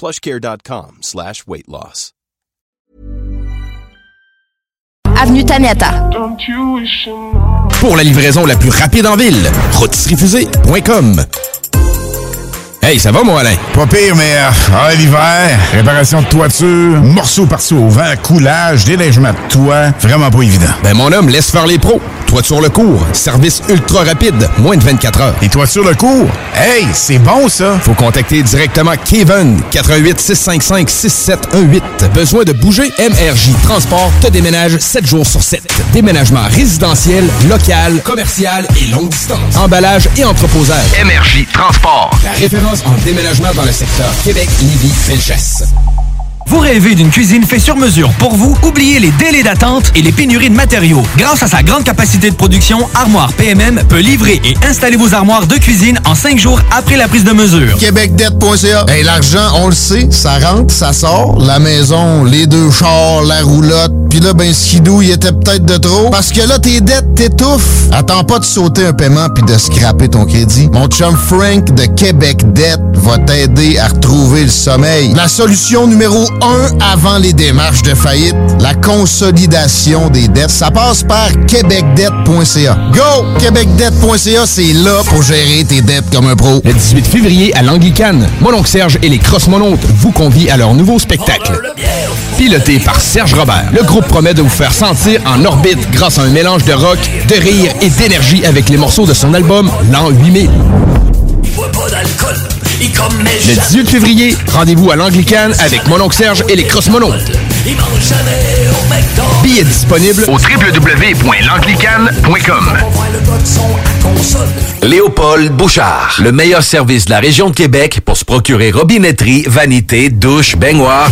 plushcare.com slash weight loss. Avenue Taniata. Pour la livraison la plus rapide en ville, rôtisseriefusée.com. Hey, ça va, mon Alain? Pas pire, mais euh, ah, l'hiver, réparation de toiture, morceaux par-ci au vent, coulage, déneigement de toit, vraiment pas évident. Ben, mon homme, laisse faire les pros. Toiture le cours, service ultra rapide, moins de 24 heures. Et toiture le cours? Hey, c'est bon, ça! Faut contacter directement Kevin, 88 655 6718. Besoin de bouger? MRJ Transport te déménage 7 jours sur 7. Déménagement résidentiel, local, commercial et longue distance. Emballage et entreposage. MRJ Transport. La référence en déménagement dans le secteur Québec, Lévis, Felchasse. Vous rêvez d'une cuisine faite sur mesure pour vous? Oubliez les délais d'attente et les pénuries de matériaux. Grâce à sa grande capacité de production, Armoire PMM peut livrer et installer vos armoires de cuisine en cinq jours après la prise de mesure. QuébecDebt.ca. Hey, l'argent, on le sait, ça rentre, ça sort. La maison, les deux chars, la roulotte. Puis là, ben, skidou, il était peut-être de trop. Parce que là, tes dettes t'étouffent. Attends pas de sauter un paiement puis de scraper ton crédit. Mon chum Frank de Québec Debt va t'aider à retrouver le sommeil. La solution numéro un avant les démarches de faillite, la consolidation des dettes. Ça passe par québecdebt.ca. Go! québecdebt.ca, c'est là pour gérer tes dettes comme un pro. Le 18 février à l'Anglicane, Mononcle Serge et les Crossmonautes vous convient à leur nouveau spectacle. Piloté par Serge Robert, le groupe promet de vous faire sentir en orbite grâce à un mélange de rock, de rire et d'énergie avec les morceaux de son album L'an 8000. Le 18 février, rendez-vous à l'Anglicane avec Mononcle Serge et les Crossmonautes. Billets disponibles au www.langlicane.com. Léopold Bouchard, le meilleur service de la région de Québec pour se procurer robinetterie, vanité, douche, baignoire.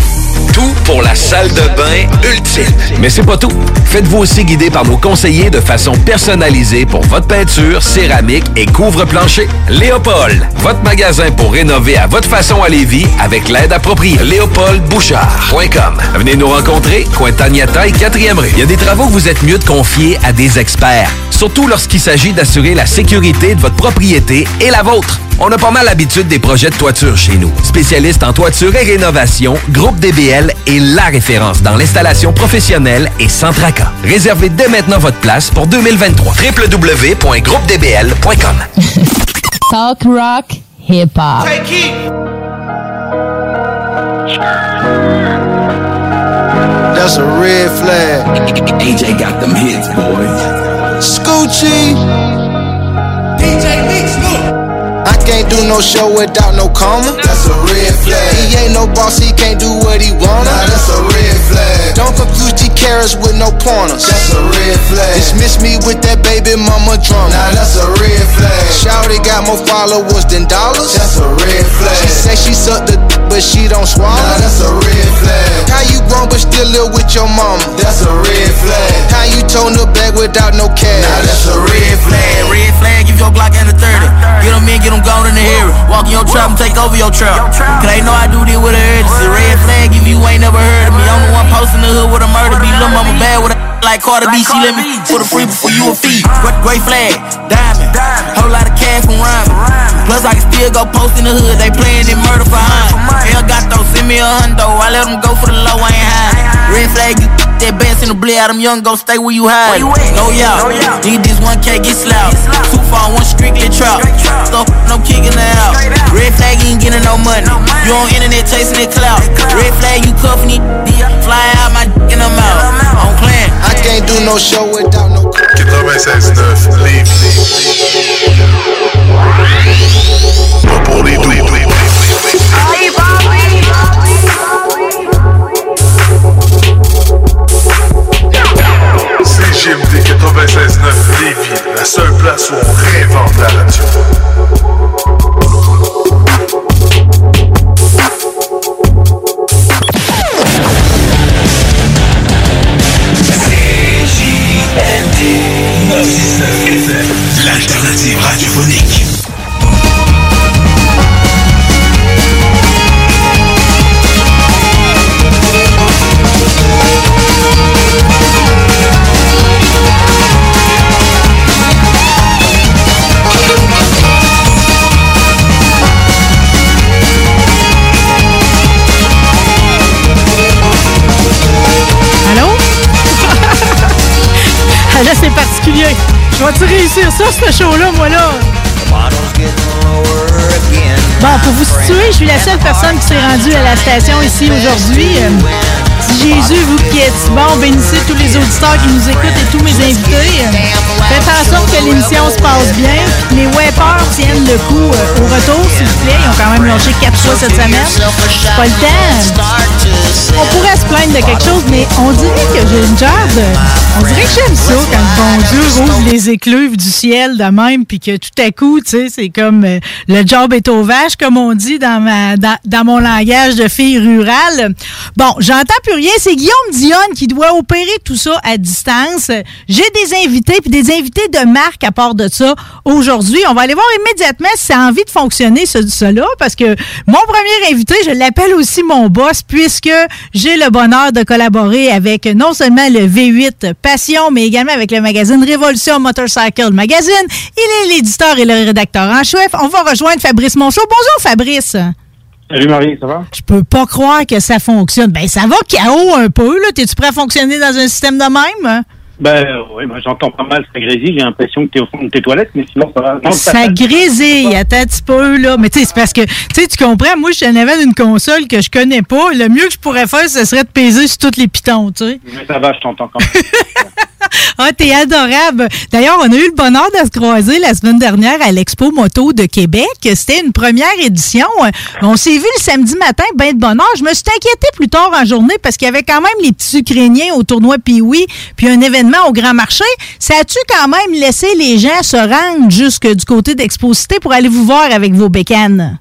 Pour la salle de bain ultime. Mais c'est pas tout. Faites-vous aussi guider par nos conseillers de façon personnalisée pour votre peinture, céramique et couvre-plancher. Léopold, votre magasin pour rénover à votre façon à Lévis avec l'aide appropriée. LéopoldBouchard.com. Venez nous rencontrer, Cointagnata et 4e rue. Il y a des travaux que vous êtes mieux de confier à des experts. Surtout lorsqu'il s'agit d'assurer la sécurité de votre propriété et la vôtre. On a pas mal l'habitude des projets de toiture chez nous. Spécialiste en toiture et rénovation, Groupe DBL est la référence dans l'installation professionnelle et sans tracas. Réservez dès maintenant votre place pour 2023. www.groupedbl.com Talk rock, hip hop. That's a red flag. AJ got them hits, boy. Scoochie. DJ Mix. I can't do no show without no comma. That's a red flag. He ain't no boss, he can't do what he wanna. Nah, that's a red flag. Don't confuse G carrots with no pointers. That's a red flag. Dismiss me with that baby mama drama. Now that's a red flag. Shouty got more followers than dollars. That's a red flag. She say she sucked the d- but she don't swallow. Nah, that's a red flag. How you grown but still live with your mama? That's a red flag. How you tone the bag without no cash? Nah, that's a red flag. Red flag, give your Glock and a 30. Get them in, get them gone in the hear. Walk in your trap and take over your trap. Cause they know I do this with a urgency. Red flag if you ain't never heard of me. I'm the one posting the hood with a murder beat. Lil' mama bad with a like Carter B. She let me put a free before you a fee. Great flag, diamond. Whole lot of cash from rhyming. Plus I can still go post in the hood. They playing it murder for high. Hell got those, send me a hundo. I let them go for the low, I ain't high. Red flag, you that bass in the blade out. I'm young, go stay where you hide. Where you no, yeah. no. Need this 1K, get slapped. Too far, one strictly trap. So, no kicking her out. Red flag, you ain't getting no money. No money. You on internet chasing that clout. Red flag, you cuffing it. Fly out my d in the mouth. I'm playing. I can't do no show without no. Get the rest ass nerf. Leave, leave, leave. Popoli, leave, leave, leave, leave. Ay, papi, papi. CGMD 96.9 Lévis, la seule place où on réinvente la radio. Bon, pour vous situer, je suis la seule personne qui s'est rendue à la station ici aujourd'hui. Jésus, vous qui êtes bon, bénissez tous les auditeurs qui nous écoutent et tous mes invités. Faites en sorte que l'émission se passe bien. Les Webers tiennent le coup euh, au retour, s'il vous plaît. Ils ont quand même lâché quatre fois cette semaine. Pas le temps. On pourrait se plaindre de quelque chose, mais on dirait que j'ai une genre de... On dirait que j'aime ça quand bon Dieu rouvre les écluves du ciel de même, puis que tout à coup, tu sais, c'est comme euh, le job est aux vaches, comme on dit dans, ma, dans, dans mon langage de fille rurale. Bon, j'entends plus C'est Guillaume Dionne qui doit opérer tout ça à distance. J'ai des invités, puis des invités de marque à part de ça aujourd'hui. On va aller voir immédiatement si ça a envie de fonctionner, ce, cela, parce que mon premier invité, je l'appelle aussi mon boss, puisque j'ai le bonheur de collaborer avec non seulement le V8 Passion, mais également avec le magazine Révolution Motorcycle Magazine. Il est l'éditeur et le rédacteur en chef. On va rejoindre Fabrice Monchot. Bonjour, Fabrice. Salut Marie, ça va? Je peux pas croire que ça fonctionne. Ben, ça va KO un peu, là. T'es-tu prêt à fonctionner dans un système de même? Ben oui, moi j'entends pas mal, ça grésille, j'ai l'impression que t'es au fond de tes toilettes, mais sinon ça va. Non, Ça grésille, attends un petit peu, là. Mais tu sais, c'est parce que, tu sais, tu comprends, moi, je suis en avant d'une console que je connais pas. Le mieux que je pourrais faire, ce serait de peser sur toutes les pitons, tu sais. Mais ça va, je t'entends quand même. Ah, t'es adorable. D'ailleurs, on a eu le bonheur de se croiser la semaine dernière à l'Expo Moto de Québec. C'était une première édition. On s'est vu le samedi matin, ben de bonheur. Je me suis inquiétée plus tard en journée parce qu'il y avait quand même les petits Ukrainiens au tournoi Pee-Wee, puis un événement au Grand Marché. Ça a-tu quand même laissé les gens se rendre jusque du côté d'Exposité pour aller vous voir avec vos bécanes?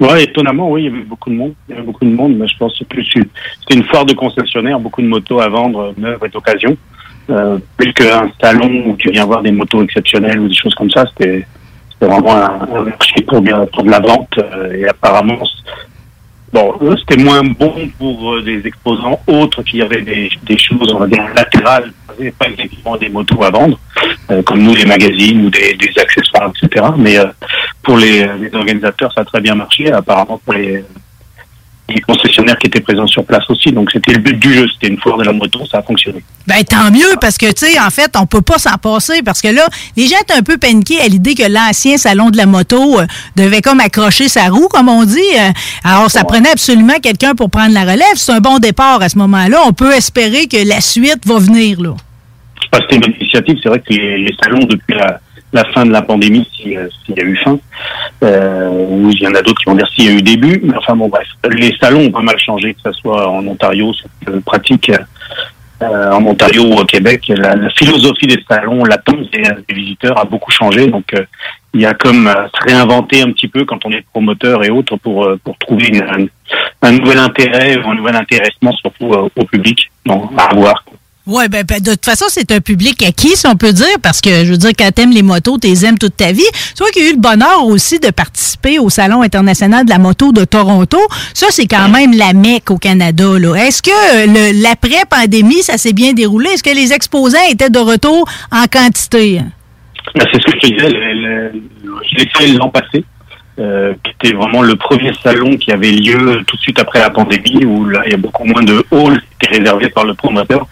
Ouais, étonnamment, oui, il y avait beaucoup de monde. Il y avait beaucoup de monde, mais je pense que c'est plus une- c'était une foire de concessionnaires, beaucoup de motos à vendre, neuves et d'occasion. Euh, plus qu'un salon où tu viens voir des motos exceptionnelles ou des choses comme ça, c'était vraiment un, marché pour, pour de la vente. euh, et apparemment, bon, c'était moins bon pour euh, des exposants autres qui avaient des, des choses, on va dire, latérales, pas exactement des motos à vendre, euh, comme nous, les magazines ou des, des accessoires, etc. Mais euh, pour les, les organisateurs, ça a très bien marché. Apparemment, pour les, les concessionnaires qui étaient présents sur place aussi. Donc, c'était le but du jeu. C'était une foire de la moto. Ça a fonctionné. Ben tant mieux parce que tu sais en fait on peut pas s'en passer parce que là les gens étaient un peu paniqués à l'idée que l'ancien salon de la moto euh, devait comme accrocher sa roue comme on dit. Euh, alors ça prenait absolument quelqu'un pour prendre la relève. C'est un bon départ à ce moment-là. On peut espérer que la suite va venir là. C'était une initiative. C'est vrai que les, les salons, depuis la, la fin de la pandémie, si, euh, s'il y a eu fin, euh, ou il y en a d'autres qui vont dire s'il y a eu début, mais enfin bon, bref. Les salons ont pas mal changé, que ce soit en Ontario, cette euh, pratique euh, en Ontario ou au Québec. La, philosophie des salons, l'attente des, visiteurs a beaucoup changé. Donc, euh, il y a comme euh, se réinventer un petit peu quand on est promoteur et autres pour, euh, pour trouver une- un, nouvel intérêt ou un nouvel intéressement surtout euh, au public. Bon, à voir. Oui, ben, ben, de toute façon, c'est un public acquis, si on peut dire, parce que, je veux dire, quand t'aimes les motos, t'es aimes toute ta vie. Toi qui as eu le bonheur aussi de participer au Salon international de la moto de Toronto, ça, c'est quand même la mecque au Canada. là. Est-ce que l'après-pandémie, ça s'est bien déroulé? Est-ce que les exposants étaient de retour en quantité? Ben, c'est ce que je te disais, le- le- je l'ai fait l'an passé, euh, qui était vraiment le premier salon qui avait lieu tout de suite après la pandémie, où là, il y a beaucoup moins de halls qui étaient réservés par le promoteur.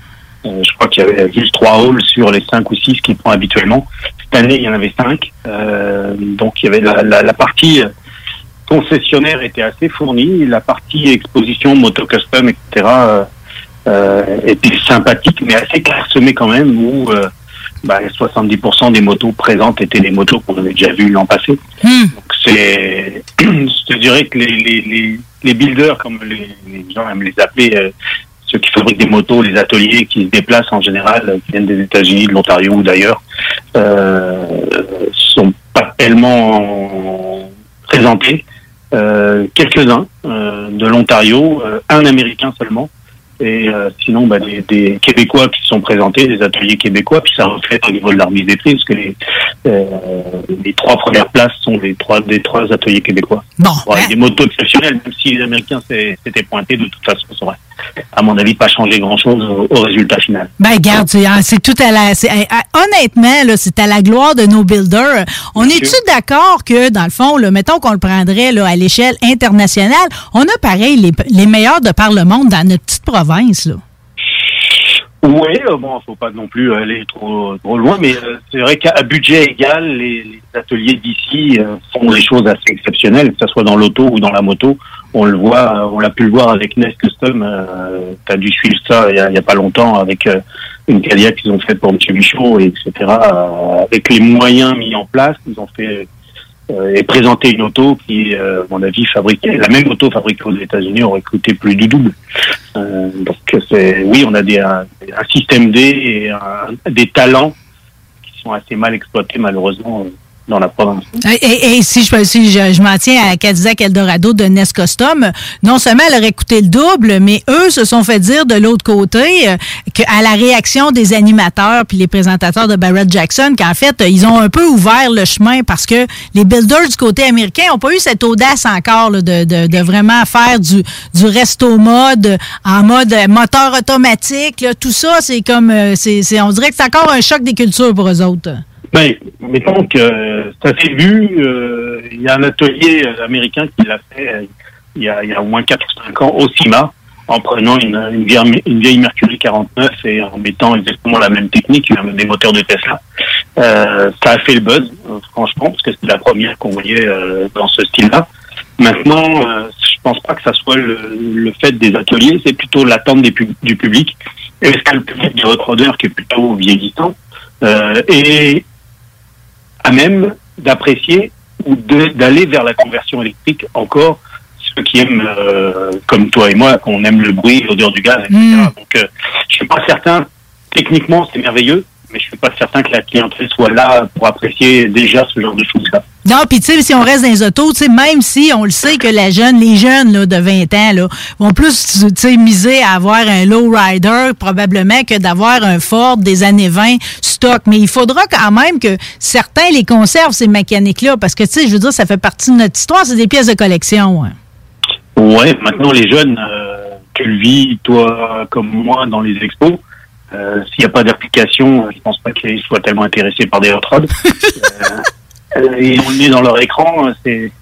Euh, je crois qu'il y avait juste trois halls sur les cinq ou six qu'il prend habituellement. Cette année, il y en avait cinq. Euh, donc, il y avait la, la, la partie concessionnaire était assez fournie. La partie exposition, moto custom, etc., euh, puis sympathique, mais assez clairsemé quand même, où euh, bah, 70% des motos présentes étaient des motos qu'on avait déjà vues l'an passé. Donc c'est, je te dirais que les, les, les, les builders, comme les, les gens aiment les appeler, euh, ceux qui fabriquent des motos, les ateliers qui se déplacent en général, euh, qui viennent des États-Unis, de l'Ontario ou d'ailleurs, euh, sont pas tellement présentés. Euh, quelques-uns euh, de l'Ontario, euh, un Américain seulement, et euh, sinon bah, des, des Québécois qui sont présentés, des ateliers québécois, puis ça reflète au niveau de la remise des prix, parce que les, euh, les trois premières places sont des trois des trois ateliers québécois. Bon, Ouais, Des motos exceptionnelles, même si les Américains s'é- s'étaient pointés, de toute façon, ça aurait, à mon avis, pas changé grand-chose au, au résultat final. Ben, regarde, c'est ah, tout à la. eh, ah, honnêtement, c'est à la gloire de nos builders. On est-tu d'accord que, dans le fond, là, mettons qu'on le prendrait là, à l'échelle internationale, on a pareil les, les meilleurs de par le monde dans notre petite province, là? Oui, euh, bon, faut pas non plus aller trop, trop loin, mais euh, c'est vrai qu'à budget égal, les, les ateliers d'ici euh, font des choses assez exceptionnelles, que ce soit dans l'auto ou dans la moto. On le voit, on l'a pu le voir avec Nest Custom. Euh, tu as dû suivre ça il y a, a pas longtemps avec euh, une Cadillac qu'ils ont fait pour M. Michaud, etc. Euh, avec les moyens mis en place, ils ont fait euh, et présenté une auto qui, euh, à mon avis, fabriquée, la même auto fabriquée aux États-Unis aurait coûté plus du double. Donc c'est, oui, on a des, un, un système D et un- des talents qui sont assez mal exploités malheureusement Et, si je, je, m'en tiens à Cadillac Eldorado de Nest Custom, non seulement elle aurait coûté le double, mais eux se sont fait dire de l'autre côté euh, qu'à la réaction des animateurs puis les présentateurs de Barrett Jackson, qu'en fait, ils ont un peu ouvert le chemin parce que les builders du côté américain n'ont pas eu cette audace encore de, vraiment faire du, resto mode en mode moteur automatique. tout ça, c'est comme, euh, c'est- on dirait que c'est encore un choc des cultures pour eux autres. Ben, mettons que ça s'est vu, euh, il y a un atelier euh, américain qui l'a fait euh, il y, a, il y a au moins 4 ou 5 ans au CIMA, en prenant une, une, vieille, une vieille Mercury 49 et en mettant exactement la même technique, des moteurs de Tesla. Euh, ça a fait le buzz, franchement, parce que c'était la première qu'on voyait euh, dans ce style-là. Maintenant, je pense pas que ça soit le, le fait des ateliers, c'est plutôt l'attente du public. Est-ce que le public des roadrunners qui est plutôt vieillissant euh, et à même d'apprécier ou de- d'aller vers la conversion électrique encore ceux qui aiment, euh, comme toi et moi, qu'on aime le bruit, l'odeur du gaz, etc. Donc, euh, je suis pas certain, techniquement, c'est merveilleux, mais je suis pas certain que la clientèle soit là pour apprécier déjà ce genre de choses-là. Non, puis tu sais, si on reste dans les autos, tu sais, même si on le sait que la jeune, les jeunes là, de 20 ans là, vont plus tu sais, miser à avoir un low rider probablement que d'avoir un Ford des années 20 stock. Mais il faudra quand même que certains les conservent, ces mécaniques-là, parce que tu sais, je veux dire, ça fait partie de notre histoire, c'est des pièces de collection. hein. Ouais, maintenant les jeunes, euh, tu le vis, toi comme moi, dans les expos. Euh, S'il n'y a pas d'application, je pense pas qu'ils soient tellement intéressés par des hot rods. euh, euh, et on est dans leur écran, c'est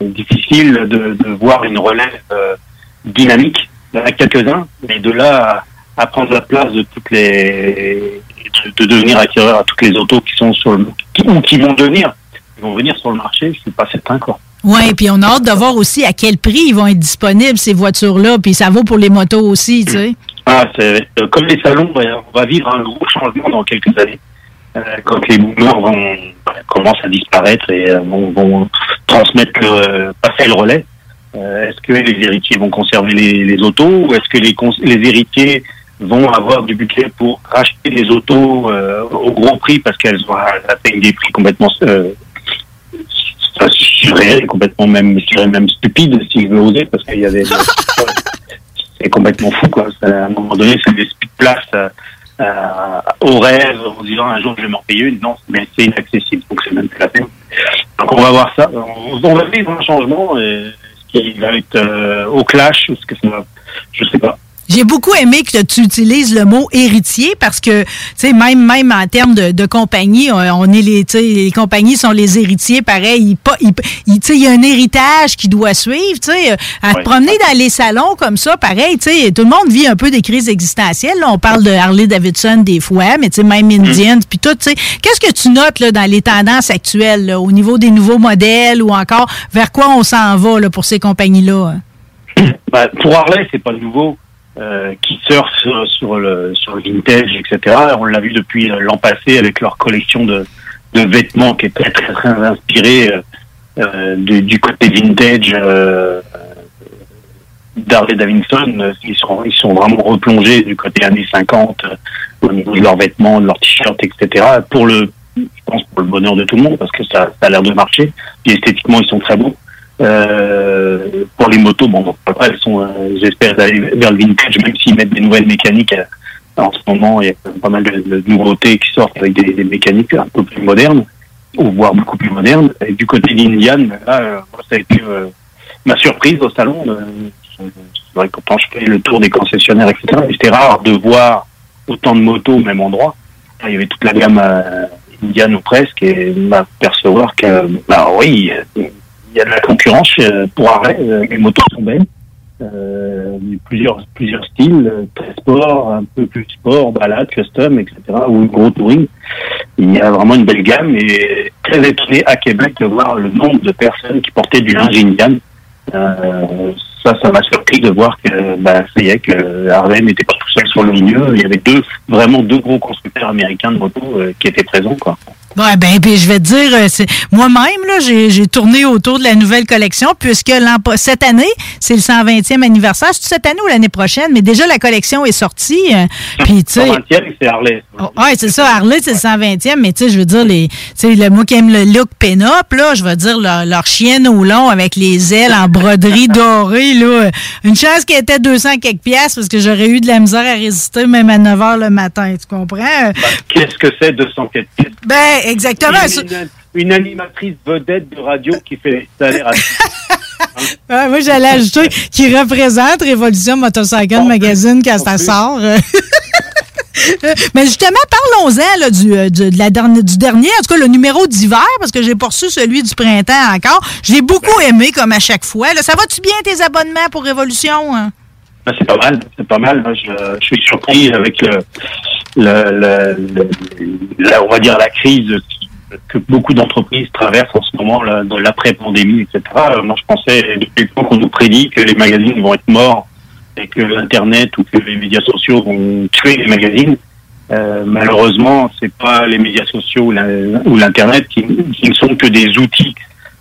c'est difficile de, de voir une relève euh, dynamique. Il y en a quelques-uns, mais de là à, à prendre la place de toutes les, de, de devenir acquéreur à toutes les autos qui sont sur le, qui, ou qui vont devenir, qui vont venir sur le marché, je suis pas certain quoi. Oui, puis on a hâte de voir aussi à quel prix ils vont être disponibles, ces voitures-là, puis ça vaut pour les motos aussi, tu sais. Ah, c'est euh, comme les salons, ben, on va vivre un gros changement dans quelques années. Euh, quand les boomers vont ben, commencent à disparaître et euh, vont, transmettre le, passer le relais. est-ce que les héritiers vont conserver les, autos ou est-ce que les, les héritiers vont avoir du budget pour racheter les autos au gros prix parce qu'elles atteint des prix complètement euh, surréels, complètement même, je dirais même stupides si je veux oser parce qu'il y a des c'est complètement fou quoi. Ça, à un moment donné, c'est des speed places euh, euh, au rêve en disant un jour je vais m'en payer une. Non, mais c'est inaccessible, donc c'est même plus la peine. Donc on va voir ça. On, on va vivre un changement et ce qui va être euh, au clash ou ce que ça va, je sais pas. J'ai beaucoup aimé que tu utilises le mot héritier parce que, tu sais, même, même en termes de, de compagnie, on, on est les, les compagnies sont les héritiers, pareil. Il, il, il- tu sais, il y a un héritage qui doit suivre, tu sais. À te promener dans les salons comme ça, pareil, tu sais, tout le monde vit un peu des crises existentielles. là. On parle de Harley Davidson des fois, mais tu sais, même Indians, puis tout, tu sais. Qu'est-ce que tu notes, là, dans les tendances actuelles, là, au niveau des nouveaux modèles ou encore vers quoi on s'en va, là, pour ces compagnies-là? Bah, pour Harley, c'est pas nouveau. Euh, qui surfent sur, sur le sur le vintage, etc. On l'a vu depuis euh, l'an passé avec leur collection de, de vêtements qui est très très, très inspirée euh, du, côté vintage euh, d'Harley Davidson. Ils sont ils sont vraiment replongés du côté années 50 euh, au niveau de leurs vêtements, de leurs t-shirts, etc. Pour le je pense pour le bonheur de tout le monde parce que ça, a l'air de marcher. Et esthétiquement ils sont très beaux. Euh, pour les motos, bon, après, elles sont, euh, j'espère, vers le vintage, même s'ils mettent des nouvelles mécaniques. euh, en ce moment, il y a pas mal de, nouveautés qui sortent avec des, mécaniques un peu plus modernes, ou voire beaucoup plus modernes. Et du côté d'Indian, là, ça a été ma surprise au salon. c'est quand je fais le tour des concessionnaires, etc., c'était rare de voir autant de motos au même endroit. Il y avait toute la gamme Indian ou presque, et m'apercevoir que, bah oui, y a de la concurrence euh, pour arrêt. euh, Les motos sont belles. Euh, plusieurs plusieurs styles, euh, très sport, un peu plus sport, balade, custom, etc. ou gros touring. Il y a vraiment une belle gamme et très étonné à Québec de voir le nombre de personnes qui portaient du linge Indian. Euh, ça, ça m'a surpris de voir que bah, ça y est que Harley n'était pas tout seul sur le milieu. Il y avait deux vraiment deux gros constructeurs américains de motos qui étaient présents quoi. Ouais, ben, puis je vais te dire, euh, c'est- moi-même, là, j'ai j'ai tourné autour de la nouvelle collection, puisque l'an pas- cette année, c'est le 120e anniversaire. C'est cette année ou l'année prochaine, mais déjà la collection est sortie. euh, Puis, tu sais. 120e, c'est Harley. Oh, ouais, c'est ça, Harley, c'est le 120e, mais tu sais, je veux dire, les, tu sais, le, moi qui aime le look pin-up, là, je veux dire, leur, leur chienne au long avec les ailes en broderie dorée, là, une chance qu'elle était 200 quelques piastres parce que j'aurais eu de la misère à résister même à 9 h le matin, tu comprends? Qu'est-ce que c'est 204 pièces Ben, exactement. Une, une animatrice vedette de radio qui fait les salaires à Ouais, moi, j'allais ajouter qui représente Révolution Motorcycle Magazine quand ça sort. Mais justement, parlons-en du, euh, du- de la du dernier, en tout cas le numéro d'hiver, parce que j'ai pas reçu celui du printemps encore. Je l'ai beaucoup aimé, comme à chaque fois. Là, ça va-tu bien tes abonnements pour Révolution? hein? Ben, c'est pas mal, c'est pas mal. Moi, je, je suis surpris avec le, le, le- la- on va dire la crise que beaucoup d'entreprises traversent en ce moment, là, de l'après-pandémie, etc. Euh, Moi, je pensais depuis le temps qu'on nous prédit que les magazines vont être morts et que Internet ou que les médias sociaux vont tuer les magazines. Euh, malheureusement, c'est pas les médias sociaux ou l'Internet qui, ne sont que des outils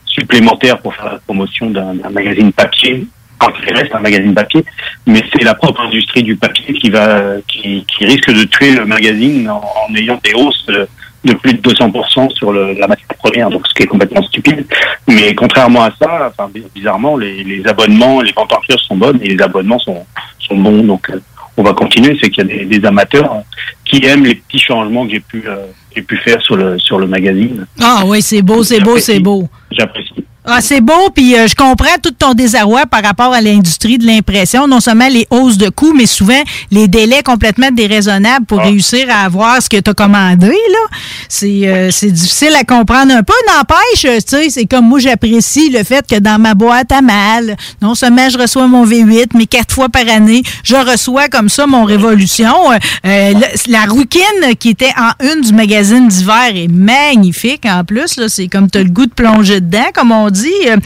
supplémentaires pour faire la promotion d'un magazine papier, quand il reste un magazine papier, mais c'est la propre industrie du papier qui va, qui, qui risque de tuer le magazine en, en ayant des hausses de, de plus de 200% sur le, la matière première, donc ce qui est complètement stupide. Mais contrairement à ça, enfin bi- bizarrement, les, les abonnements, les ventes en kiosque sont bonnes et les abonnements sont, sont bons, donc euh, on va continuer. C'est qu'il y a des, des amateurs qui aiment les petits changements que j'ai pu, euh, j'ai pu faire sur le sur le magazine. Ah oui, c'est beau, c'est beau, c'est beau. J'apprécie. Ah, c'est beau, puis euh, je comprends tout ton désarroi par rapport à l'industrie de l'impression, non seulement les hausses de coûts, mais souvent les délais complètement déraisonnables pour réussir à avoir ce que tu as commandé. là. C'est euh, c'est difficile à comprendre un peu. N'empêche, tu sais, c'est comme moi, j'apprécie le fait que dans ma boîte à mal, non seulement je reçois mon V8, mais quatre fois par année, je reçois comme ça mon Révolution. Euh, euh, la rouquine qui était en une du magazine d'hiver est magnifique en plus. là. C'est comme tu as le goût de plonger dedans, comme on dit. Euh,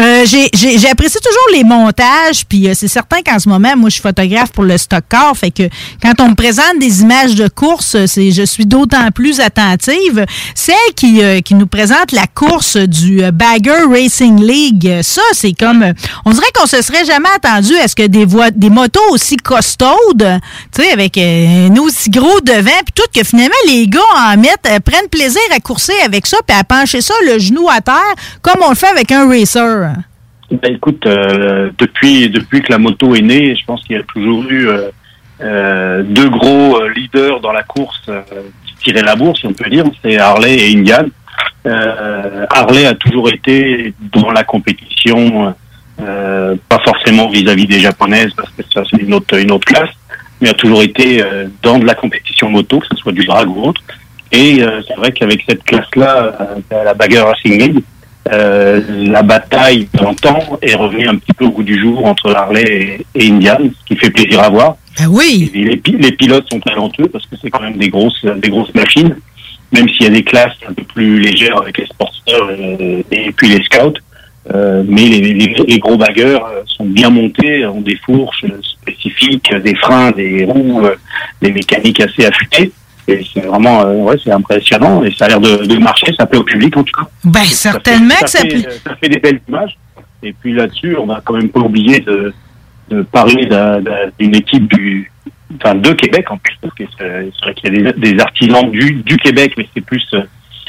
euh, J'ai j'ai apprécié toujours les montages, puis euh, c'est certain qu'en ce moment, moi, je suis photographe pour le stock car, fait que quand on me présente des images de course, euh, c'est je suis d'autant plus attentive. Celle qui, euh, qui nous présente la course du euh, Bagger Racing League, euh, ça, c'est comme, euh, on dirait qu'on se serait jamais attendu à ce que des voies, des motos aussi costaudes, tu sais, avec euh, un aussi gros devant, puis tout, que finalement, les gars en mettent, euh, prennent plaisir à courser avec ça, puis à pencher ça le genou à terre, comme on le fait avec un racer? Ben, écoute, euh, depuis depuis que la moto est née, je pense qu'il y a toujours eu euh, euh, deux gros leaders dans la course qui tiraient la bourse, si on peut dire, c'est Harley et Indian. Harley a toujours été dans la compétition, pas forcément vis-à-vis des japonaises parce que ça c'est une autre une autre classe, mais a toujours été dans de la compétition moto, que ce soit du drag ou autre. Et c'est vrai qu'avec cette classe-là, la Bagger Racing League, euh, la bataille d'antan est revenue un petit peu au goût du jour entre Harley et, et Indian, ce qui fait plaisir à voir. Ben oui. Et les, pi- les pilotes sont talentueux parce que c'est quand même des grosses, des grosses machines, même s'il y a des classes un peu plus légères avec les sporteurs euh, et puis les scouts. Euh, mais les, les- les gros bagueurs euh, sont bien montés, ont des fourches spécifiques, des freins, des roues, euh, des mécaniques assez affûtées. Et c'est vraiment, euh, ouais, c'est impressionnant et ça a l'air de, de marcher, ça plaît au public en tout cas. Ben, Ça certainement fait- que ça fait, plaît. euh, ça fait des belles images. Et puis là-dessus, on va quand même pas oublier de, de parler d'un- d'un- d'une équipe du, enfin de Québec en plus, parce que c'est vrai qu'il y a des, des artisans du, du Québec, mais c'est plus euh,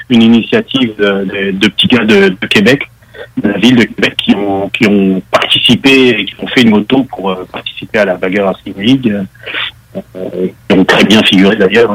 une initiative de, de- de petits gars de, de Québec, de la ville de Québec, qui ont, qui ont participé et qui ont fait une moto pour euh, participer à la Bagueur Racing League, euh, qui ont très bien figuré d'ailleurs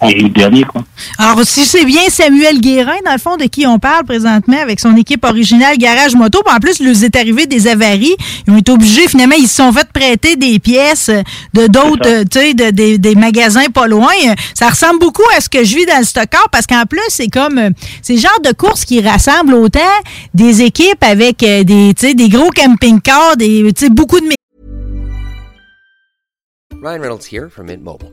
en août dernier. Quoi. Alors, si c'est bien Samuel Guérin, dans le fond, de qui on parle présentement avec son équipe originale Garage Moto, puis en plus, il nous est arrivé des avaries. Ils ont été obligés, finalement, ils se sont fait prêter des pièces de d'autres, tu sais, de, des, des magasins pas loin. Ça ressemble beaucoup à ce que je vis dans le stockard parce qu'en plus, c'est comme, c'est le genre de course qui rassemble autant des équipes avec euh, des, tu sais, des gros camping-cars, des, tu sais, beaucoup de Ryan Reynolds here from Mint Mobile.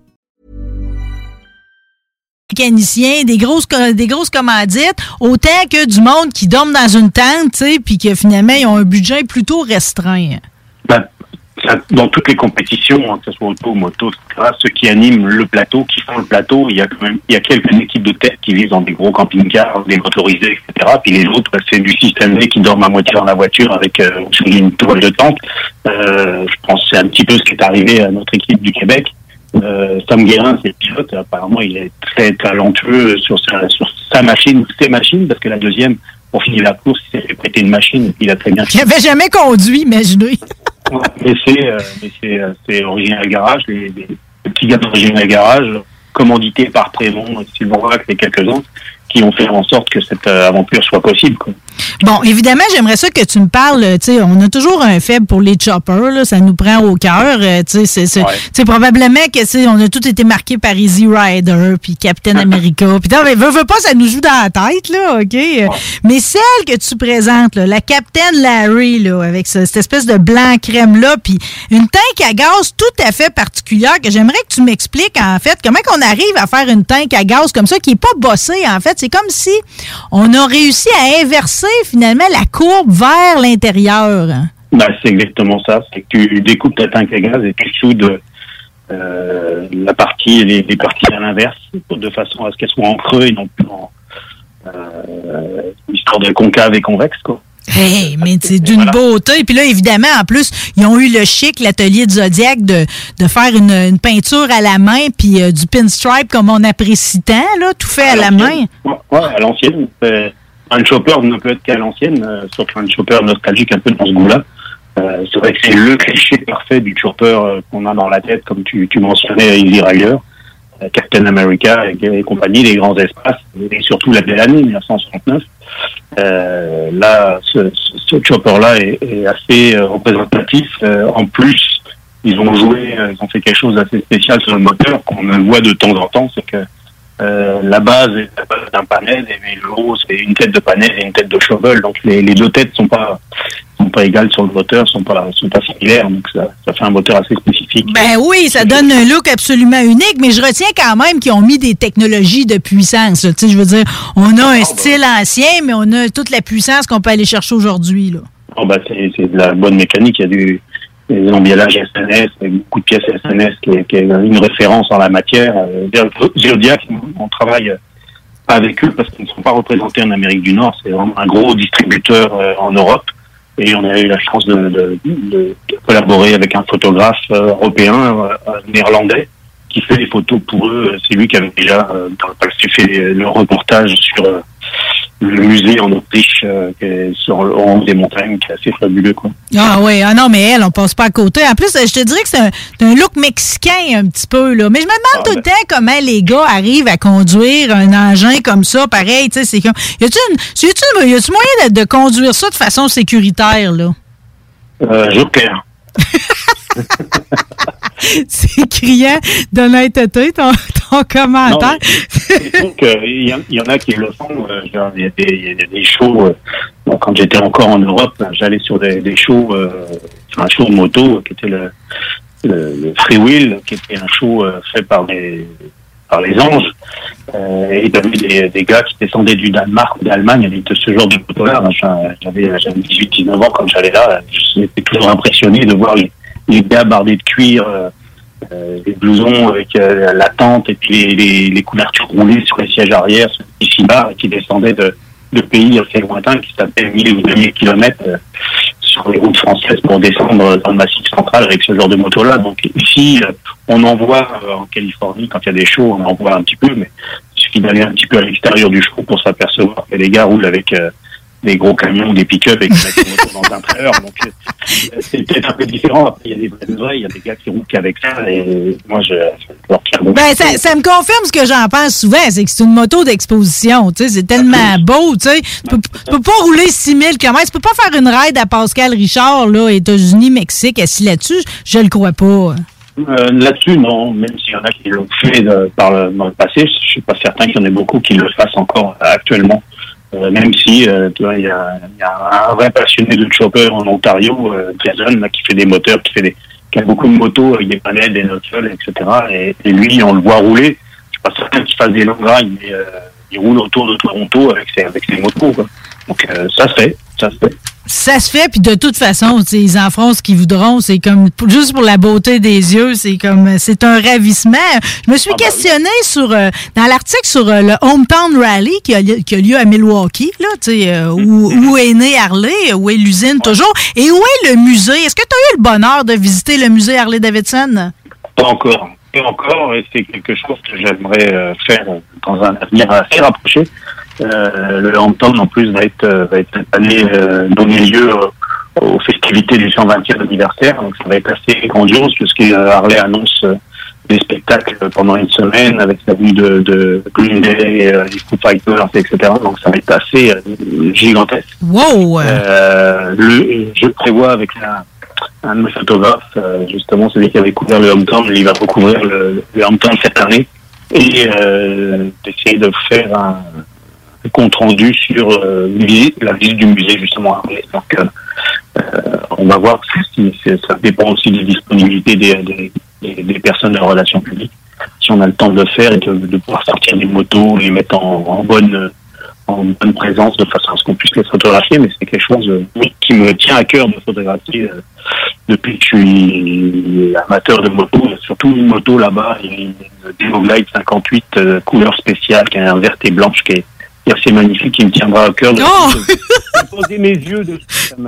Mécaniciens, des grosses, des grosses commandites, autant que du monde qui dorme dans une tente, tu puis que finalement, ils ont un budget plutôt restreint. Ben, dans toutes les compétitions, hein, que ce soit auto, moto, etc., ceux qui animent le plateau, qui font le plateau, il y a quand même il y a quelques équipes de tête qui vivent dans des gros camping-cars, des motorisés, etc. Puis les autres, ben, c'est du système D qui dorment à moitié dans la voiture avec euh, une toile de tente. Euh, je pense que c'est un petit peu ce qui est arrivé à notre équipe du Québec. Euh, Sam Guérin, c'est le pilote. Apparemment, il est très talentueux sur sa, sur sa machine, ou ses machines, parce que la deuxième, pour finir la course, il s'est fait prêter une machine il a très bien Qui avait jamais conduit, imaginez. Ouais, mais c'est euh, mais c'est euh, c'est Original Garage, les, les- les petits gars d'Original Garage, commandités par Prémont, Sylvain Vac et quelques uns, qui ont fait en sorte que cette euh, aventure soit possible. Quoi. Bon, évidemment, j'aimerais ça que tu me parles. Tu sais, on a toujours un faible pour les choppers, là, ça nous prend au cœur. euh, Tu sais, probablement que on a tous été marqués par Easy Rider, puis Captain America. Puis non, mais veux, veux pas, ça nous joue dans la tête, là, ok? Mais celle que tu présentes, là, la Captain Larry, là, avec ce- cette espèce de blanc crème là, puis une tank à gaz tout à fait particulière que j'aimerais que tu m'expliques en fait comment qu'on arrive à faire une tank à gaz comme ça qui est pas bossée en fait. C'est comme si on a réussi à inverser finalement la courbe vers l'intérieur. Ben, c'est exactement ça. C'est que tu découpes ta tank à gaz et tu soudes euh, la partie, les, les parties à l'inverse, de façon à ce qu'elles soient en creux et non plus en euh, histoire de concave et convexe. Quoi. Hey, mais c'est d'une beauté. Puis là, évidemment, en plus, ils ont eu le chic, l'atelier de Zodiac, de, de faire une, une peinture à la main, puis euh, du pinstripe comme on apprécie tant, là, tout fait à la main. Ouais, ouais, à l'ancienne. Euh, un chopper ne peut être qu'à l'ancienne, euh, sauf un chopper nostalgique un peu dans ce goût-là. Euh, c'est vrai que c'est le cliché parfait du chopper euh, qu'on a dans la tête, comme tu, tu mentionnais Easy Rider, euh, Captain America et, compagnie, les grands espaces, et surtout la belle année 1969. Euh, là, ce, ce- ce chopper-là est, est assez euh, représentatif. Euh, en plus, ils ont joué, euh, ils ont fait quelque chose d'assez spécial sur le moteur qu'on voit de temps en temps, c'est que euh, la base est la base d'un panel et le haut c'est une tête de panel et une tête de shovel. Donc les, les deux têtes sont pas sont pas égales sur le moteur, sont pas sont pas similaires. Donc ça, ça fait un moteur assez spécifique. Ben oui, ça donne un look absolument unique, mais je retiens quand même qu'ils ont mis des technologies de puissance. Tu sais, je veux dire, on a un style ancien, mais on a toute la puissance qu'on peut aller chercher aujourd'hui. là. Oh, bah, c'est c'est de la bonne mécanique. Il y a du des emballages SNS, beaucoup de pièces SNS qui est, qui est une référence en la matière. Euh, Zodiac, on travaille pas avec eux parce qu'ils ne sont pas représentés en Amérique du Nord. C'est vraiment un gros distributeur euh, en Europe. Et on a eu la chance de, de- de- collaborer avec un photographe euh, européen, néerlandais, qui fait les photos pour eux. C'est lui qui avait déjà dans fait le reportage sur le musée en Autriche, euh, sur le haut des montagnes, qui est assez fabuleux. Quoi. Ah oui, ah non, mais elle, on passe pas à côté. En plus, je te dirais que c'est un, look mexicain un petit peu, là. Mais je me demande tout le temps comment les gars arrivent à conduire un engin comme ça, pareil, tu sais, c'est comme... Y a-tu moyen de, de conduire ça de façon sécuritaire, là? Euh, Joker. c'est criant d'honnêteté, ton, ton commentaire. Euh, il y, en- a qui le font. euh, Il y, a des- shows. euh, quand j'étais encore en Europe, ben, j'allais sur des, shows, euh, sur un show moto euh, qui était le, le, Free Wheel, qui était un show euh, fait par les par les anges. Euh, et il y avait des, gars qui descendaient du Danemark ou d'Allemagne avec ce genre de moto-là. J'avais 18-19 ans quand j'allais là. J'étais toujours impressionné de voir les, les gars bardés de cuir. euh, euh, des blousons avec euh, la tente et puis les, couvertures roulées sur les sièges arrière, petits bars et qui descendaient de, pays assez lointains qui s'appellent 1000 ou 2000 kilomètres euh, sur les routes françaises pour descendre dans le massif central avec ce genre de moto-là. Donc ici, euh, on en voit euh, en Californie, quand il y a des shows, on en voit un petit peu, mais il suffit d'aller un petit peu à l'extérieur du show pour s'apercevoir que les gars roulent avec euh, des gros camions, des pick-up et qui mettent dans un trailer. Donc euh, c'est peut-être un peu différent. Après, il y a des vrais il y a des gars qui roulent qu'avec ça et moi, je, leur tire. Ben, ça, ça me confirme ce que j'en pense souvent, c'est que c'est une moto d'exposition, tu sais, c'est tellement beau, tu sais. Tu peux, pas rouler 6000 km, tu peux pas faire une ride à Pascal Richard, là, États-Unis, Mexique, assis là-dessus, je le crois pas. Euh, Là-dessus, non, même s'il y en a qui l'ont fait euh, par le, dans le passé, je suis pas certain qu'il y en ait beaucoup qui le fassent encore euh, actuellement. Euh, même si, euh, tu vois, il y a, y a un vrai passionné de chopper en Ontario, euh, Jason, là, qui fait des moteurs, qui fait des, qui a beaucoup de motos avec des panels, des notules, etc. Et, et lui, on le voit rouler. Je suis pas certain qu'il fasse des longues rides, mais il roule autour de Toronto avec ses, avec ses motos. Quoi. Donc euh, ça se fait, ça se fait. Ça se fait, puis de toute façon, ils en feront ce qu'ils voudront. C'est comme, juste pour la beauté des yeux, c'est comme, c'est un ravissement. Je me suis questionné sur, euh, dans l'article sur euh, le Hometown Rally qui a, lieu- qui a lieu à Milwaukee, là, tu sais, euh, où, où est né Harley, où est l'usine toujours, et où est le musée? Est-ce que tu as eu le bonheur de visiter le musée Harley-Davidson? Pas encore. Pas encore, et c'est quelque chose que j'aimerais euh, faire dans un avenir assez rapproché. Euh, le Hampton, en plus, va être, euh, va être cette année euh, donné lieu euh, aux festivités du 120e anniversaire. Donc, ça va être assez grandiose, puisque Harley annonce des spectacles pendant une semaine avec la venue de, de Green Day, les Foo Fighters, etc. Donc, ça va être assez gigantesque. Wow! Euh, le, je prévois avec la, un de mes photographes, euh, justement celui qui avait couvert le Hometown, il va recouvrir le, le Hometown cette année et euh, d'essayer de faire un compte rendu sur euh, la visite du musée justement. Donc euh, euh, on va voir si, ça dépend aussi des disponibilités des, des, des- personnes de la relation publique. Si on a le temps de le faire et de, de pouvoir sortir des motos, les mettre en, en bonne en bonne présence de façon à ce qu'on puisse les photographier, mais c'est quelque chose euh, qui me tient à cœur de photographier euh, depuis que je suis amateur de moto. A surtout une moto là-bas, a une Demo Glide 58 euh, couleur spéciale qui est un vert et blanche qui est, qui est assez magnifique, qui me tiendra à cœur de, Oh! poser mes yeux dessus. Ça me-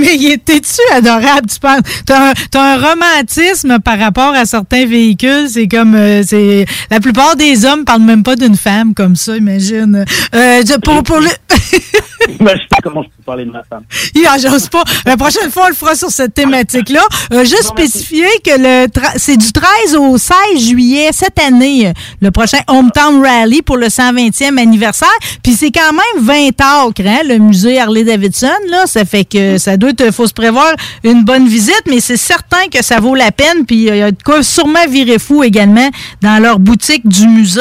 Mais il était-tu adorable, tu penses? T'as un, t'as un romantisme par rapport à certains véhicules. C'est comme, euh, c'est, la plupart des hommes parlent même pas d'une femme comme ça, imagine. Euh, pour, pour le, Ben, je sais pas comment je peux parler de ma femme. Ah, j'ose pas. La prochaine fois, on le fera sur cette thématique-là. Euh, juste spécifier que le tra- c'est du 13 au 16 juillet cette année, euh, le prochain Hometown Rally pour le 120e anniversaire. Puis c'est quand même 20 acres, hein, le musée Harley-Davidson. Là, ça fait que ça doit être, faut se prévoir une bonne visite, mais c'est certain que ça vaut la peine. Puis euh, il y a de quoi sûrement virer fou également dans leur boutique du musée.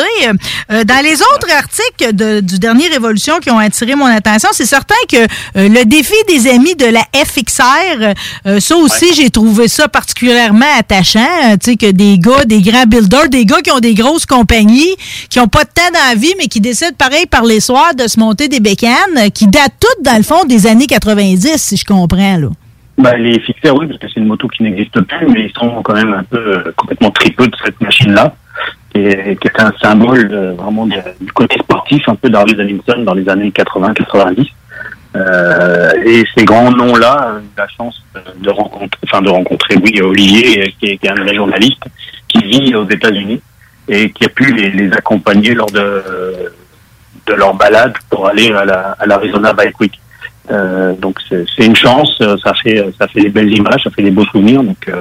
Euh, dans les autres articles de- du dernier Révolution qui ont attiré mon attention, c'est certain que euh, le défi des amis de la FXR, euh, ça aussi, j'ai trouvé ça particulièrement attachant. euh, tu sais, que des gars, des grands builders, des gars qui ont des grosses compagnies, qui ont pas de temps dans la vie, mais qui décident pareil par les soirs de se monter des bécanes, euh, qui datent toutes, dans le fond, des années 90, si je comprends, là. Ben, les fixeurs, oui, parce que c'est une moto qui n'existe plus, mais ils sont quand même un peu euh, complètement tripeux de cette machine-là. Qui, est, un symbole euh, vraiment de- du côté sportif, un peu d'Harley dans les années 80-90. Euh, et ces grands noms-là, euh, la chance de rencontrer, enfin de rencontrer, oui, Olivier, euh, qui est, un vrai journaliste, qui vit aux États-Unis et qui a pu les, accompagner lors de, de leur balade pour aller à la- à l'Arizona Bike Week. Donc c'est une chance, ça fait ça fait des belles images, ça fait des beaux souvenirs. Donc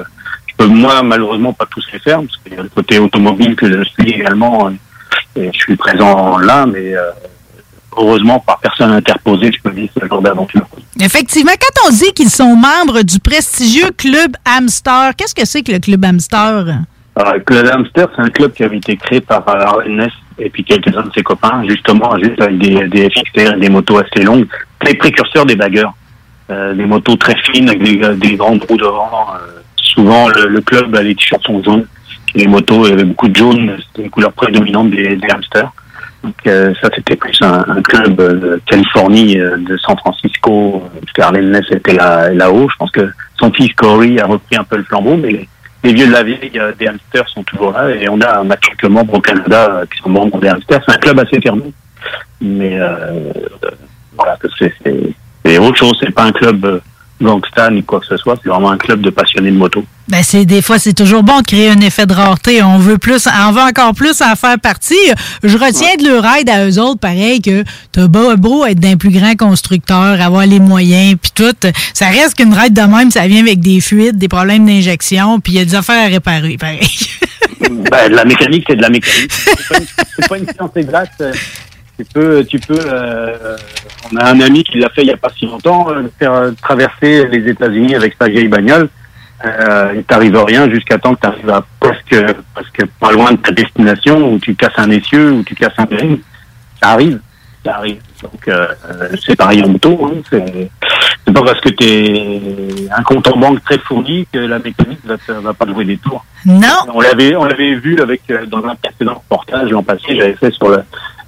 peux moi malheureusement pas tous les faire parce qu'il y a le côté automobile que je suis également. euh, et je suis présent là, mais euh, heureusement par personne interposée, je peux vivre ce genre d'aventure. Effectivement, quand on dit qu'ils sont membres du prestigieux club Hamster, qu'est-ce que c'est que le club Hamster? Alors, le Club Hamster, c'est un club qui avait été créé par euh, Ness et puis quelques-uns de ses copains, justement, juste avec des, des FXR et des motos assez longues, les précurseurs des baggers. Euh, des motos très fines avec des, des grandes roues devant. Euh, souvent, le, le club, les t-shirts sont jaunes. Les motos, il y avait beaucoup de jaune, c'était une couleur prédominante des, des hamsters. Donc euh, ça, c'était plus un, un club euh, de Californie, euh, de San Francisco, euh, qu'Arlen Ness était là- là-haut. Je pense que son fils Corey a repris un peu le flambeau, mais les, les vieux de la vieille euh, des hamsters sont toujours là et on a, on a quelques membres au Canada euh, qui sont membres des hamsters. C'est un club assez fermé, mais euh, euh, voilà, c'est c'est- c'est autre chose. C'est pas un club euh, gangsta ni quoi que ce soit. C'est vraiment un club de passionnés de moto. Ben c'est des fois c'est toujours bon de créer un effet de rareté. On veut plus, on veut encore plus en faire partie. Je retiens de leur aide à eux autres, pareil que t'as beau, beau être d'un plus grand constructeur, avoir les moyens, puis tout. Ça reste qu'une raide de même, ça vient avec des fuites, des problèmes d'injection, puis il y a des affaires à réparer, pareil. Ben, de la mécanique, c'est de la mécanique. C'est pas pas une science exacte. Tu peux, tu peux. euh, on a un ami qui l'a fait il y a pas si longtemps, euh, faire euh, traverser les États-Unis avec sa vieille bagnole. Euh, il t'arrive à rien jusqu'à temps que tu arrives à presque, presque pas loin de ta destination, où tu casses un essieu, où tu casses un bearing. Ça arrive, ça arrive. Donc euh, c'est pareil en moto. Hein, c'est pas parce que tu es un compte en banque très fourni que la mécanique va, te- va pas jouer des tours. Non. On l'avait, on l'avait vu avec dans un précédent reportage l'an passé. J'avais fait sur le,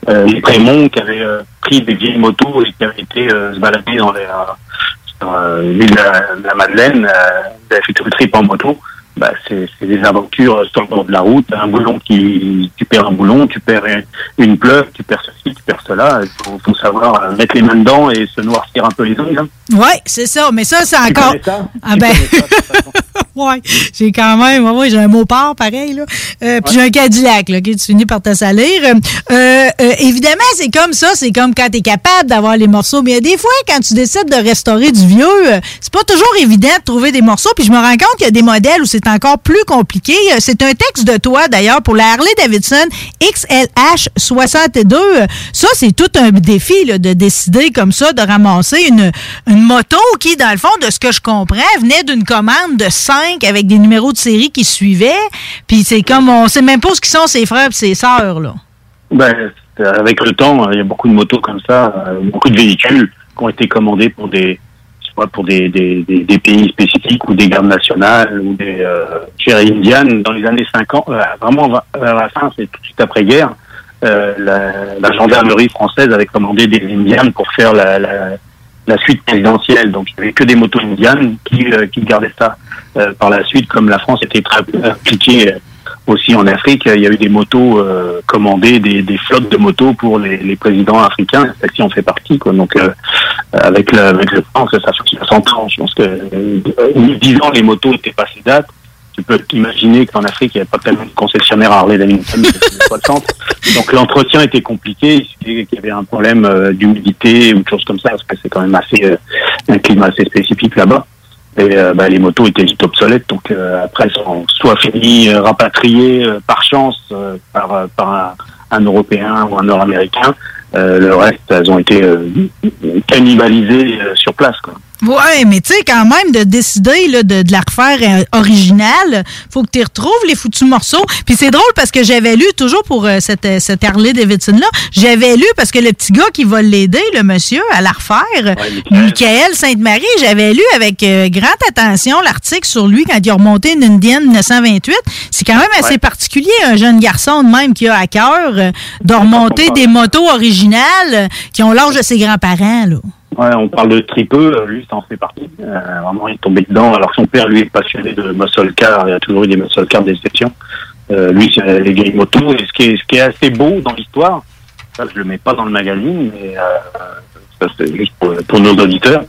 les Prémonts qui avaient euh, pris des vieilles motos et qui avaient été euh, se balader dans les, euh, euh, l'île de la, de la Madeleine. Euh, fait le trip en moto. Bah, c'est, des aventures euh, sur le bord de la route. Un boulon qui, tu perds un boulon, tu perds une, une pleuve, tu perds ceci, tu perds cela. Il faut, faut savoir euh, mettre les mains dedans et se noircir un peu les ongles. hein. Ouais, c'est ça. Mais ça, c'est encore. ça? Ah ben. Ouais, j'ai quand même. Ouais, j'ai un mot part pareil là. Euh, Puis j'ai un Cadillac là, qui tu finis par te salir. Euh, euh, évidemment, c'est comme ça. C'est comme quand tu es capable d'avoir les morceaux. Mais il y a des fois, quand tu décides de restaurer du vieux, euh, c'est pas toujours évident de trouver des morceaux. Puis je me rends compte qu'il y a des modèles où c'est encore plus compliqué. Euh, C'est un texte de toi d'ailleurs pour la Harley Davidson XLH 62. Euh, Ça, c'est tout un défi là, de décider comme ça de ramasser une, une moto qui, dans le fond, de ce que je comprends, venait d'une commande de 5 avec des numéros de série qui suivaient. Puis c'est comme, on sait même pas ce qui sont ses frères et ses sœurs, là. Ben, euh, avec le temps, euh, il y a beaucoup de motos comme ça, euh, beaucoup de véhicules qui ont été commandés pour des, soit pour des, des, des, pays spécifiques ou des gardes nationales ou des euh, chez Indian dans les années 50, euh, vraiment vers la fin, c'est tout de suite après guerre. Euh, la, gendarmerie française avait commandé des Indians pour faire la, la suite présidentielle. Donc il n'y avait que des motos indiennes qui, euh, qui gardaient ça. Euh, par la suite, comme la France était très impliquée euh, aussi en Afrique, il y a eu des motos commandées, des, flottes de motos pour les, présidents africains. Celle-ci en fait partie. Quoi. Donc avec, le, avec le temps, ça fait 60 ans. Je pense que euh, 10 ans, les motos étaient passées date. Tu peux t'imaginer qu'en Afrique, il n'y avait pas tellement de concessionnaires Harley Davidson que 60. Donc l'entretien était compliqué. Il y avait un problème euh, d'humidité ou de choses comme ça, parce que c'est quand même assez euh, un climat assez spécifique là-bas. Et euh, bah, les motos étaient vite obsolètes, donc euh, après elles sont soit finies, euh, rapatriées par chance par, par un, un Européen ou un Nord-Américain. Le reste, elles ont été cannibalisées sur place. Quoi. Ouais, mais tu sais, quand même, de décider là, de, de la refaire euh, originale, faut que tu retrouves les foutus morceaux. Puis c'est drôle parce que j'avais lu, toujours pour euh, cette, euh, cette Harley Davidson-là, j'avais lu parce que le petit gars qui va l'aider, le monsieur, à la refaire, Michael Sainte-Marie, j'avais lu avec euh, grande attention l'article sur lui quand il a remonté une Indienne 1928. C'est quand même assez Ouais. particulier, un jeune garçon de même qui a à cœur euh, de remonter des motos originales euh, qui ont l'âge de ses grands-parents, là. Ouais, on parle de tripeux, lui, ça en fait partie. Euh, vraiment, il est tombé dedans. Alors son père, lui, est passionné de muscle car. Il a toujours eu des muscle cars d'exception. Euh, lui, c'est les vieilles motos. Et ce qui est, ce qui est assez beau dans l'histoire, ça, je le mets pas dans le magazine, mais euh, ça, c'est juste pour, pour nos auditeurs,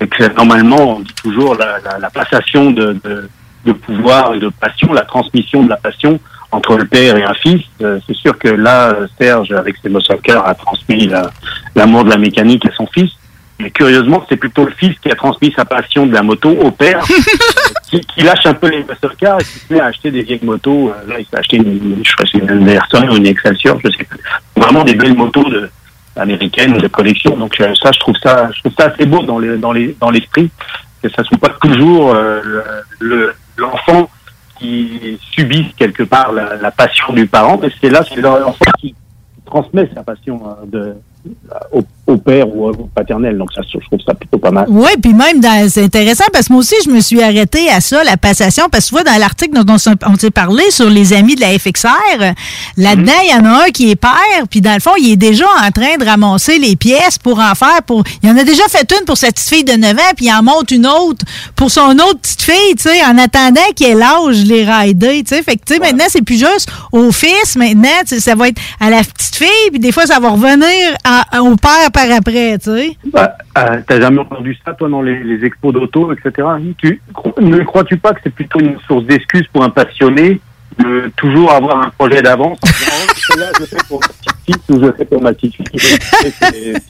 c'est que normalement, on dit toujours la, la, la passation de, de, de pouvoir et de passion, la transmission de la passion entre le père et un fils. Euh, c'est sûr que là, Serge, avec ses muscle cars, a transmis la- l'amour de la mécanique à son fils. Mais curieusement, c'est plutôt le fils qui a transmis sa passion de la moto au père, qui, qui lâche un peu les muscle cars et qui se met à acheter des vieilles motos. Euh, Là, il s'est acheté une, je crois une Anderson ou une Excelsior, je sais plus. Vraiment des belles motos de, américaines de collection. Donc euh, ça, je trouve ça, je trouve ça assez beau dans les dans les dans l'esprit que ça soit pas toujours euh, le- le- l'enfant qui subisse quelque part la, la passion du parent, mais c'est là c'est l'enfant qui transmet sa passion euh, de au, au père ou au paternel. Donc ça, je trouve ça plutôt pas mal. Oui, puis même, c'est intéressant parce que moi aussi, je me suis arrêtée à ça, la passation, parce que tu vois, dans l'article dont on s'est- parlé sur les amis de la FXR, là-dedans, il y en a un qui est père, puis dans le fond, il est déjà en train de ramasser les pièces pour en faire pour... Il en a déjà fait une pour sa petite fille de 9 ans, puis il en monte une autre pour son autre petite fille, tu sais, en attendant qu'elle l'âge les rider, tu sais. Fait que, tu sais, maintenant, c'est plus juste au fils, maintenant, ça va être à la petite fille, puis des fois, ça va revenir à- au père par après, tu sais. Bah, euh, T'as jamais entendu ça, toi, dans les, expos d'auto, etc. Ne crois-tu pas que c'est plutôt une source d'excuses pour un passionné de toujours avoir un projet d'avance? Oh, celui-là, je fais pour ma petite fille ou je fais pour ma petite fille.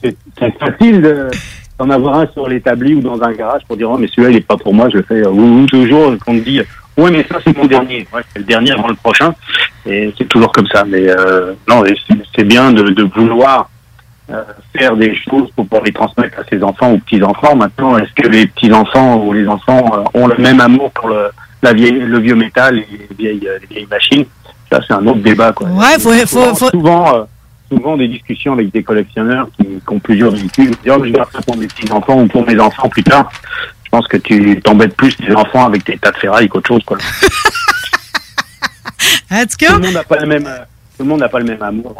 C'est- facile de- d'en avoir un sur l'établi ou dans un garage pour dire, oh, mais celui-là, il est pas pour moi, je le fais. euh, Ou, ou toujours qu'on te dit, ouais, mais ça, c'est mon dernier. C'est le dernier avant le prochain. Et c'est toujours comme ça. Mais euh, non, c'est bien de vouloir euh, faire des choses pour pouvoir les transmettre à ses enfants ou petits-enfants. Maintenant, est-ce que les petits-enfants ou les enfants euh, ont le même amour pour le, la vieille, le vieux métal et les vieilles, euh, les vieilles machines? Ça, c'est un autre débat. Quoi. Ouais, faut- souvent, faut- Souvent, euh, souvent des discussions avec des collectionneurs qui, qui ont plusieurs véhicules. Ils disent, Oh, je garde ça pour mes petits-enfants ou pour mes enfants plus tard. Je pense que tu t'embêtes plus tes enfants avec tes tas de ferrailles qu'autre chose. Quoi. En tout cas, Tout le monde n'a pas le même, tout le monde n'a pas le même amour.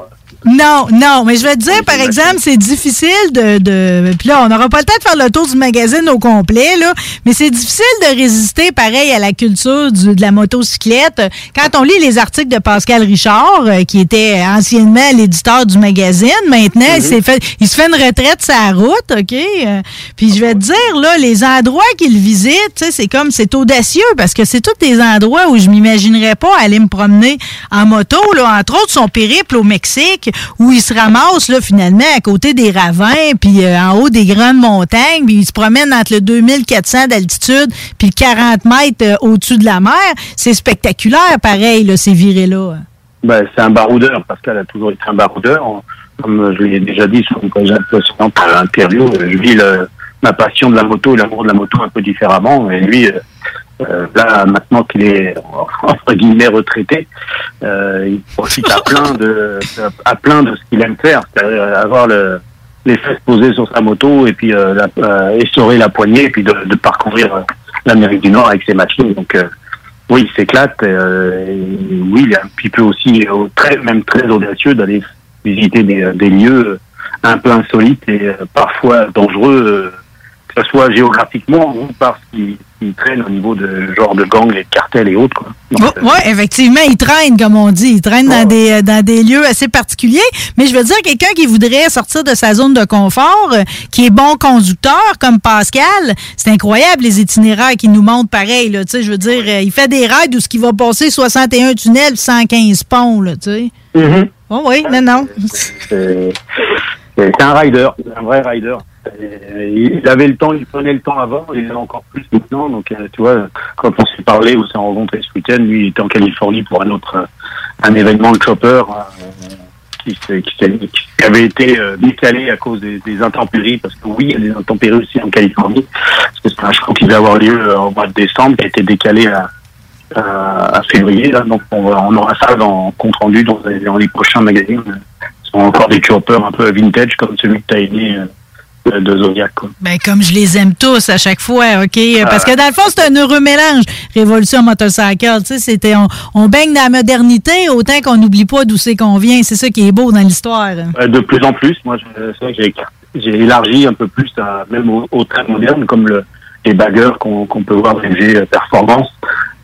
Non, non, mais je vais te dire, par exemple, c'est difficile de, de. Puis là, on n'aura pas le temps de faire le tour du magazine au complet, là, mais c'est difficile de résister, pareil, à la culture du- de la motocyclette. Quand on lit les articles de Pascal Richard, euh, qui était anciennement l'éditeur du magazine, maintenant, il, s'est fait, il se fait une retraite sa route, OK? Euh, Puis je vais te dire, là, les endroits qu'il visite, c'est comme, c'est audacieux parce que c'est tous des endroits où je m'imaginerais pas aller me promener en moto, là, entre autres son périple au Mexique, où il se ramasse, là, finalement, à côté des ravins, puis euh, en haut des grandes montagnes, puis il se promène entre le 2400 d'altitude, puis le 40 mètres euh, au-dessus de la mer. C'est spectaculaire, pareil, là, ces virées-là. Ben, c'est un baroudeur. Pascal a toujours été un baroudeur. Comme je l'ai déjà dit sur une précédente interview, euh, je vis ma passion de la moto et l'amour de la moto un peu différemment. Et lui, euh, là, maintenant qu'il est entre guillemets retraité, euh, il profite à plein de à plein de ce qu'il aime faire, c'est-à-dire avoir le, les fesses posées sur sa moto et puis euh, la, euh, essorer la poignée et puis de, de parcourir euh, l'Amérique du Nord avec ses machines. Donc euh, oui, il s'éclate. oui, il est un petit peu aussi très, même très audacieux d'aller visiter des, des lieux un peu insolites et parfois dangereux, que ce soit géographiquement ou parce qu'ils traînent au niveau de genre de gangs, les cartels et autres. Donc, Oui, effectivement, il traîne, comme on dit. Il traîne dans, des, euh, dans des lieux assez particuliers. Mais je veux dire, quelqu'un qui voudrait sortir de sa zone de confort, euh, qui est bon conducteur, comme Pascal, c'est incroyable les itinéraires qu'il nous montre pareil. Là, tu sais, je veux dire, euh, il fait des raids où ce qui va passer 61 tunnels, 115 ponts. Là, tu sais. Mhm. Oh oui, non, non. C'est c'est un rider, un vrai rider. Il avait le temps, il prenait le temps avant, il l'a encore plus maintenant. Donc, euh, tu vois, quand on s'est parlé ou s'est rencontré ce week-end, lui, il était en Californie pour un autre, euh, un événement de chopper euh, qui, avait été décalé à cause des, intempéries, parce que oui, il y a des intempéries aussi en Californie, parce que c'est un show qui devait avoir lieu au mois de décembre, qui a été décalé à, février. Donc, on, on aura ça dans compte rendu dans, dans les prochains magazines. Ce sont encore des choppers un peu vintage, comme celui que tu as aimé de, de Zodiac. Quoi. Ben, comme je les aime tous à chaque fois, OK? Parce que dans le fond, c'est un heureux mélange. Révolution motorcycle, tu sais, c'était, on, on baigne dans la modernité autant qu'on n'oublie pas d'où c'est qu'on vient. C'est ça qui est beau dans l'histoire. Euh, de plus en plus, moi, c'est vrai que j'ai, j'ai élargi un peu plus, à, même aux, aux trains modernes, comme le, les baggers qu'on, qu'on peut voir dans les G Performance.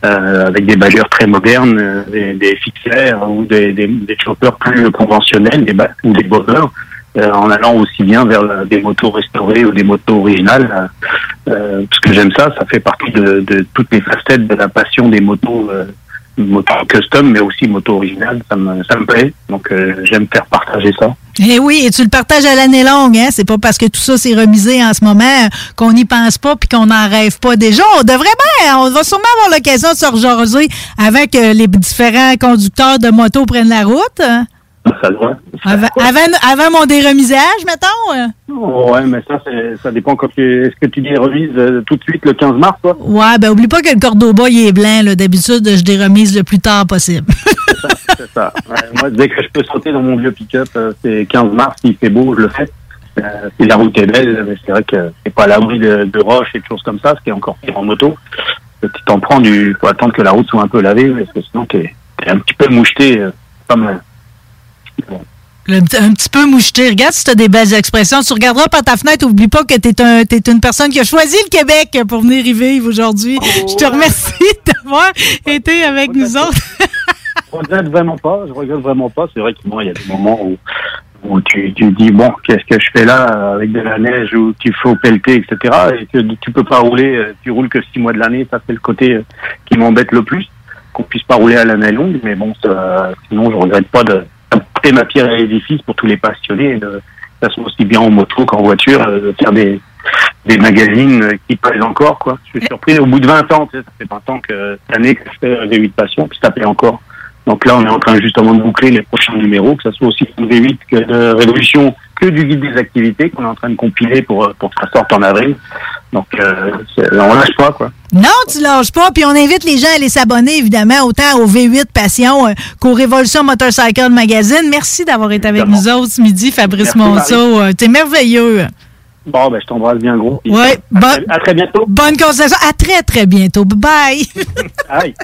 euh, avec des bailleurs très modernes, euh, des, des fixers ou des, des, des choppers plus conventionnels, des ba- ou des bombers, euh, en allant aussi bien vers des motos restaurées ou des motos originales. euh, euh, parce que j'aime ça, ça fait partie de, toutes les facettes de la passion des motos, euh, motos custom, mais aussi motos originales. Ça me, ça me plaît, donc euh, j'aime faire partager ça. Eh oui, et tu le partages à l'année longue, hein? C'est pas parce que tout ça s'est remisé en ce moment qu'on n'y pense pas puis qu'on n'en rêve pas déjà. On devrait bien, on va sûrement avoir l'occasion de se rejaser avec les différents conducteurs de motos prennent la route. Ça. Avant, avant, avant mon déremisage, mettons. euh. Ouais, mais ça, ça dépend quand tu, est-ce que tu dis remise euh, tout de suite le 15 mars, toi? Ouais, ben oublie pas que le Cordoba, il est blanc. là. D'habitude, je déremise le plus tard possible. C'est ça. Ouais, moi, dès que je peux sauter dans mon vieux pick-up, euh, c'est 15 mars, s'il fait beau, je le fais. Euh, si la route est belle, mais c'est vrai que c'est pas à l'abri de, de roches et de choses comme ça, ce qui est encore pire en moto. Tu t'en prends du, faut attendre que la route soit un peu lavée, parce que sinon t'es, t'es un petit peu moucheté, pas mal. Un petit peu moucheté. Regarde si tu as des belles expressions. Tu regarderas par ta fenêtre. Oublie pas que tu es, une personne qui a choisi le Québec pour venir y vivre aujourd'hui. Je te remercie d'avoir été avec nous autres. Je regrette vraiment pas, je regrette vraiment pas. C'est vrai qu'il bon, il y a des moments où, où tu, tu dis bon, qu'est-ce que je fais là avec de la neige ou qu'il faut pelleter, etc. Et que tu peux pas rouler, euh, tu roules que six mois de l'année. Ça c'est le côté euh, qui m'embête le plus, qu'on puisse pas rouler à l'année longue. Mais bon, ça, sinon je regrette pas de d'apporter ma pierre à l'édifice pour tous les passionnés, de, que ça soit aussi bien en moto qu'en voiture, euh, de faire des des magazines euh, qui plaisent encore quoi. Je suis surpris au bout de 20 ans, tu sais, ça fait 20 ans que cette année que je fais des 8 passions, puis ça plaît encore. Donc là, on est en train justement de boucler les prochains numéros, que ce soit aussi pour V8 que de Révolution, que du guide des activités qu'on est en train de compiler pour, euh, pour que ça sorte en avril. Donc, euh, on lâche pas, quoi. Non, tu lâches pas. Puis on invite les gens à aller s'abonner, évidemment, autant au V8 Passion euh, qu'au Révolution Motorcycle Magazine. Merci d'avoir été avec nous autres ce midi, Fabrice Monceau. Euh, T'es merveilleux. Bon, ben, je t'embrasse bien gros. Ouais, à, bon- très- à très bientôt. Bonne conversation. À très, très bientôt. Bye. Aïe.